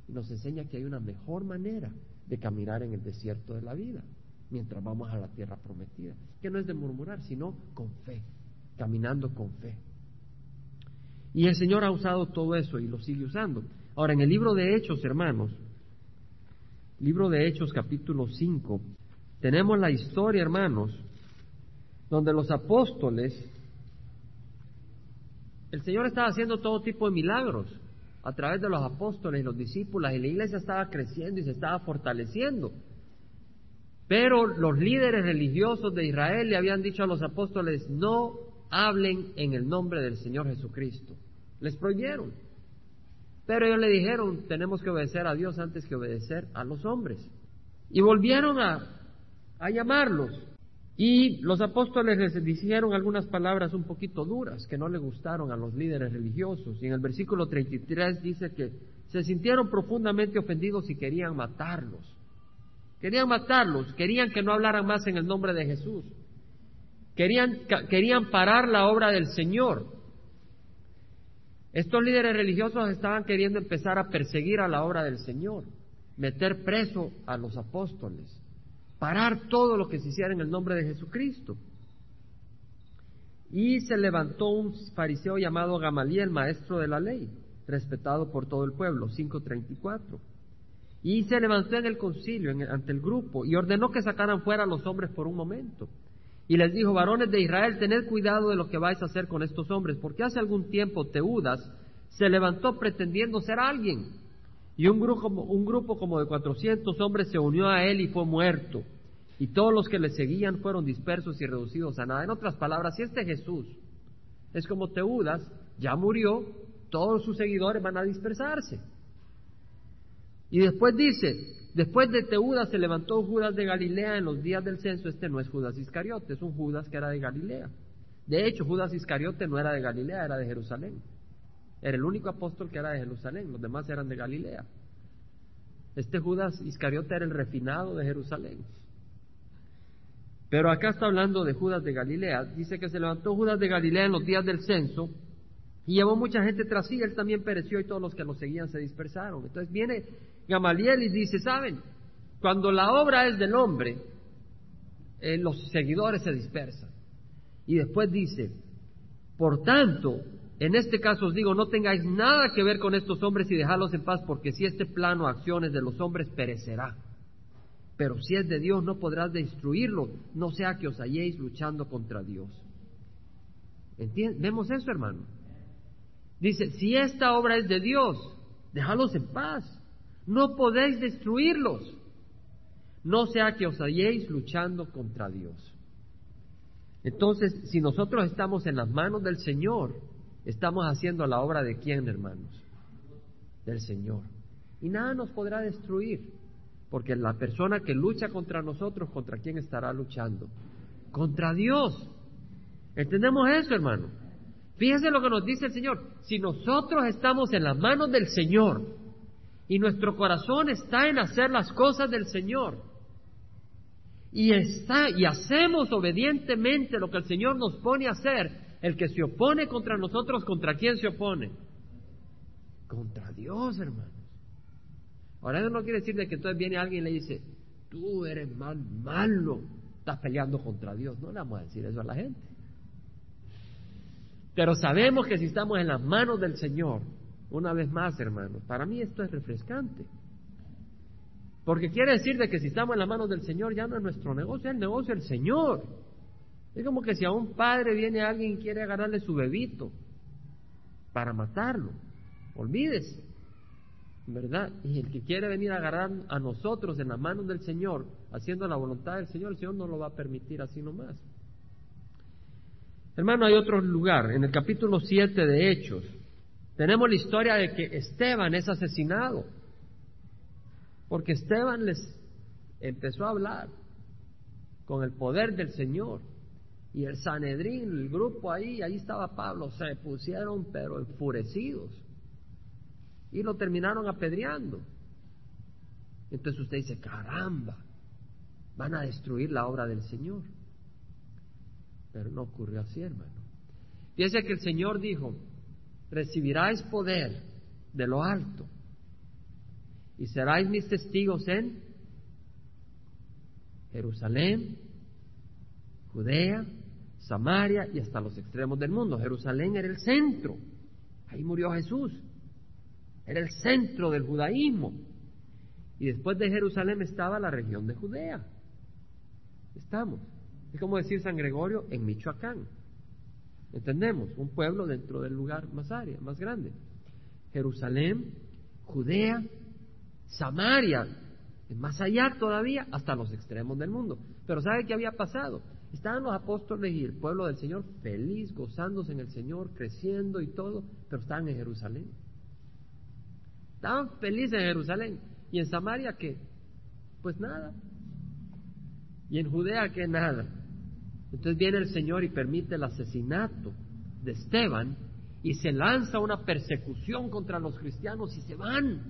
Y nos enseña que hay una mejor manera de caminar en el desierto de la vida mientras vamos a la tierra prometida. Que no es de murmurar, sino con fe, caminando con fe. Y el Señor ha usado todo eso y lo sigue usando. Ahora, en el libro de Hechos, hermanos, libro de Hechos capítulo 5, tenemos la historia, hermanos, donde los apóstoles, el Señor estaba haciendo todo tipo de milagros a través de los apóstoles y los discípulos, y la iglesia estaba creciendo y se estaba fortaleciendo. Pero los líderes religiosos de Israel le habían dicho a los apóstoles, no hablen en el nombre del Señor Jesucristo. Les prohibieron. Pero ellos le dijeron, tenemos que obedecer a Dios antes que obedecer a los hombres. Y volvieron a, a llamarlos. Y los apóstoles les dijeron algunas palabras un poquito duras que no le gustaron a los líderes religiosos. Y en el versículo 33 dice que se sintieron profundamente ofendidos y querían matarlos. Querían matarlos, querían que no hablaran más en el nombre de Jesús. Querían, querían parar la obra del Señor. Estos líderes religiosos estaban queriendo empezar a perseguir a la obra del Señor, meter preso a los apóstoles, parar todo lo que se hiciera en el nombre de Jesucristo. Y se levantó un fariseo llamado Gamaliel, maestro de la ley, respetado por todo el pueblo, 534 y se levantó en el concilio, ante el grupo, y ordenó que sacaran fuera a los hombres por un momento. Y les dijo, varones de Israel, tened cuidado de lo que vais a hacer con estos hombres, porque hace algún tiempo Teudas se levantó pretendiendo ser alguien, Y un grupo, un grupo como de 400 hombres se unió a él y fue muerto. Y todos los que le seguían fueron dispersos y reducidos a nada. En otras palabras, si este Jesús es como Teudas, ya murió, todos sus seguidores van a dispersarse. Y después dice, después de Teudas se levantó Judas de Galilea en los días del censo. Este no es Judas Iscariote, es un Judas que era de Galilea. De hecho, Judas Iscariote no era de Galilea, era de Jerusalén. Era el único apóstol que era de Jerusalén, los demás eran de Galilea. Este Judas Iscariote era el refinado de Jerusalén. Pero acá está hablando de Judas de Galilea. Dice que se levantó Judas de Galilea en los días del censo y llevó mucha gente tras sí. Él también pereció y todos los que lo seguían se dispersaron. Entonces viene Gamaliel y dice, ¿saben? Cuando la obra es del hombre, eh, los seguidores se dispersan. Y después dice, por tanto, en este caso os digo, no tengáis nada que ver con estos hombres y dejadlos en paz, porque si este plano acciones de los hombres perecerá. Pero si es de Dios, no podrás destruirlo, no sea que os halléis luchando contra Dios. ¿Vemos eso, hermano? Dice, si esta obra es de Dios, dejadlos en paz. No podéis destruirlos. No sea que os halléis luchando contra Dios. Entonces, si nosotros estamos en las manos del Señor, estamos haciendo la obra de quién, hermanos? Del Señor. Y nada nos podrá destruir, porque la persona que lucha contra nosotros, ¿contra quién estará luchando? Contra Dios. ¿Entendemos eso, hermano? Fíjense lo que nos dice el Señor. Si nosotros estamos en las manos del Señor y nuestro corazón está en hacer las cosas del Señor, y, está, y hacemos obedientemente lo que el Señor nos pone a hacer, el que se opone contra nosotros, ¿contra quién se opone? Contra Dios, hermanos. Ahora eso no quiere decir de que entonces viene alguien y le dice, tú eres mal malo, estás peleando contra Dios. No le vamos a decir eso a la gente. Pero sabemos que si estamos en las manos del Señor, una vez más, hermanos, para mí esto es refrescante. Porque quiere decir de que si estamos en las manos del Señor ya no es nuestro negocio, es el negocio del Señor. Es como que si a un padre viene alguien y quiere agarrarle su bebito para matarlo, olvídese, ¿verdad? Y el que quiere venir a agarrar a nosotros en las manos del Señor, haciendo la voluntad del Señor, el Señor no lo va a permitir así nomás. Hermano, hay otro lugar, en el capítulo 7 de Hechos, tenemos la historia de que Esteban es asesinado. Porque Esteban les empezó a hablar con el poder del Señor. Y el Sanedrín, el grupo ahí, ahí estaba Pablo, se pusieron pero enfurecidos. Y lo terminaron apedreando. Entonces usted dice, caramba, van a destruir la obra del Señor. Pero no ocurrió así, hermano. Fíjese que el Señor dijo, recibiráis poder de lo alto y seráis mis testigos en Jerusalén, Judea, Samaria y hasta los extremos del mundo. Jerusalén era el centro, ahí murió Jesús, era el centro del judaísmo. Y después de Jerusalén estaba la región de Judea. Estamos. Es como decir San Gregorio en Michoacán. ¿Entendemos? Un pueblo dentro del lugar más área, más grande. Jerusalén, Judea, Samaria, más allá todavía, hasta los extremos del mundo. Pero ¿sabe qué había pasado? Estaban los apóstoles y el pueblo del Señor feliz, gozándose en el Señor, creciendo y todo, pero estaban en Jerusalén. Estaban felices en Jerusalén. ¿Y en Samaria qué? Pues nada. ¿Y en Judea qué? Nada. Entonces viene el Señor y permite el asesinato de Esteban y se lanza una persecución contra los cristianos y se van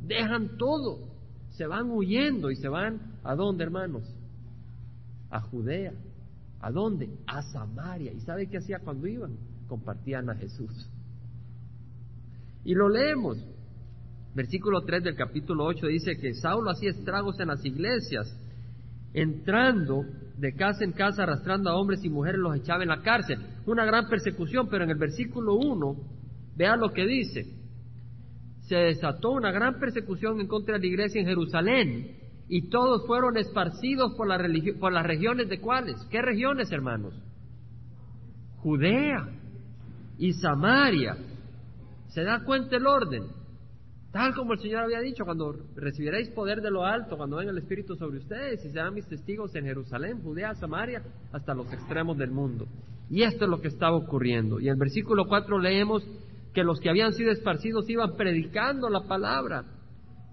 dejan todo, se van huyendo y se van a dónde, hermanos? A Judea. ¿A dónde? A Samaria. ¿Y sabe qué hacía cuando iban? Compartían a Jesús. Y lo leemos. Versículo 3 del capítulo 8 dice que Saulo hacía estragos en las iglesias, entrando de casa en casa, arrastrando a hombres y mujeres, los echaba en la cárcel. Una gran persecución, pero en el versículo 1, vea lo que dice se desató una gran persecución en contra de la iglesia en Jerusalén y todos fueron esparcidos por, la por las regiones de cuáles. ¿Qué regiones, hermanos? Judea y Samaria. ¿Se da cuenta el orden? Tal como el Señor había dicho, cuando recibiréis poder de lo alto, cuando venga el Espíritu sobre ustedes, y serán mis testigos en Jerusalén, Judea, Samaria, hasta los extremos del mundo. Y esto es lo que estaba ocurriendo. Y en el versículo 4 leemos que los que habían sido esparcidos iban predicando la palabra.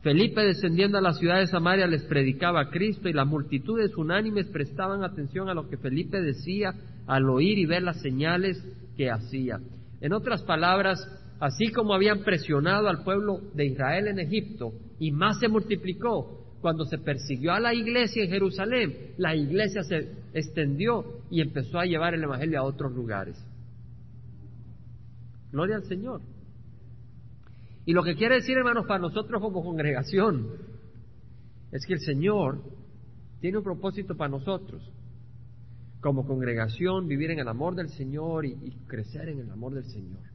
Felipe, descendiendo a la ciudad de Samaria, les predicaba a Cristo y las multitudes unánimes prestaban atención a lo que Felipe decía al oír y ver las señales que hacía. En otras palabras, así como habían presionado al pueblo de Israel en Egipto y más se multiplicó cuando se persiguió a la iglesia en Jerusalén, la iglesia se extendió y empezó a llevar el Evangelio a otros lugares. Gloria al Señor. Y lo que quiere decir, hermanos, para nosotros como congregación, es que el Señor tiene un propósito para nosotros. Como congregación, vivir en el amor del Señor y, y crecer en el amor del Señor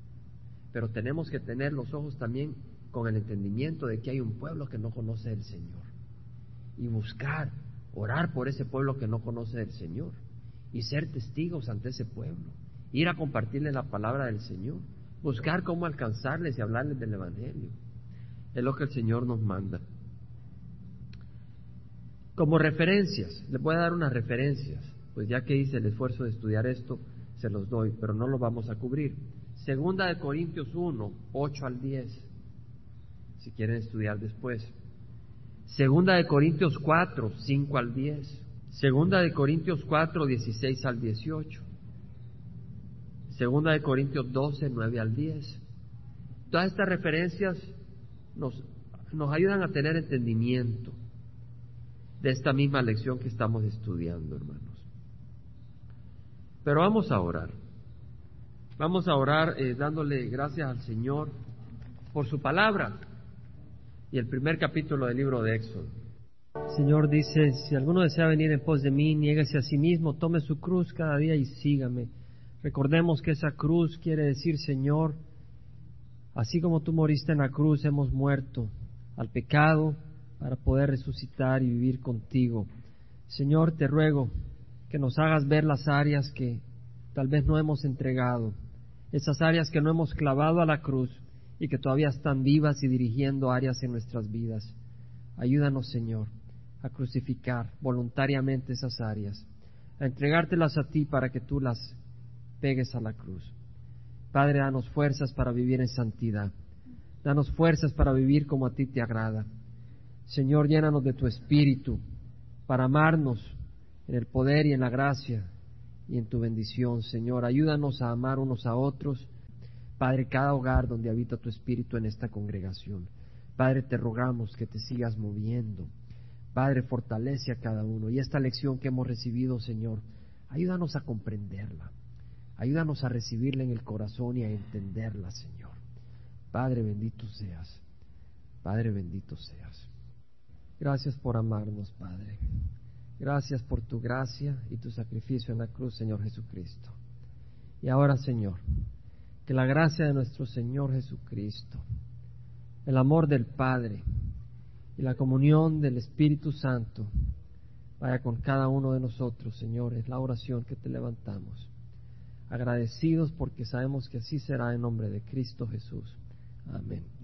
pero tenemos que tener los ojos también con el entendimiento de que hay un pueblo que no conoce el Señor y buscar, orar por ese pueblo que no conoce el Señor y ser testigos ante ese pueblo, ir a compartirles la palabra del Señor, buscar cómo alcanzarles y hablarles del Evangelio. Es lo que el Señor nos manda. Como referencias, les voy a dar unas referencias, pues ya que hice el esfuerzo de estudiar esto, se los doy, pero no lo vamos a cubrir. Segunda de Corintios 1, 8 al 10, si quieren estudiar después. Segunda de Corintios 4, 5 al 10. Segunda de Corintios 4, 16 al 18. Segunda de Corintios 12, 9 al 10. Todas estas referencias nos, nos ayudan a tener entendimiento de esta misma lección que estamos estudiando, hermanos. Pero vamos a orar. Vamos a orar eh, dándole gracias al Señor por su palabra y el primer capítulo del libro de Éxodo. Señor dice, si alguno desea venir en pos de mí, niéguese a sí mismo, tome su cruz cada día y sígame. Recordemos que esa cruz quiere decir, Señor, así como tú moriste en la cruz, hemos muerto al pecado para poder resucitar y vivir contigo. Señor, te ruego que nos hagas ver las áreas que tal vez no hemos entregado esas áreas que no hemos clavado a la cruz y que todavía están vivas y dirigiendo áreas en nuestras vidas. Ayúdanos, Señor, a crucificar voluntariamente esas áreas, a entregártelas a ti para que tú las pegues a la cruz. Padre, danos fuerzas para vivir en santidad. Danos fuerzas para vivir como a ti te agrada. Señor, llénanos de tu espíritu para amarnos en el poder y en la gracia y en tu bendición, Señor. Ayúdanos a amar unos a otros. Padre, cada hogar donde habita tu Espíritu en esta congregación. Padre, te rogamos que te sigas moviendo. Padre, fortalece a cada uno. Y esta lección que hemos recibido, Señor, ayúdanos a comprenderla. Ayúdanos a recibirla en el corazón y a entenderla, Señor. Padre, bendito seas. Padre, bendito seas. Gracias por amarnos, Padre. Gracias por tu gracia y tu sacrificio en la cruz, Señor Jesucristo. Y ahora, Señor, que la gracia de nuestro Señor Jesucristo, el amor del Padre y la comunión del Espíritu Santo vaya con cada uno de nosotros, Señor. Es la oración que te levantamos. Agradecidos porque sabemos que así será en nombre de Cristo Jesús. Amén.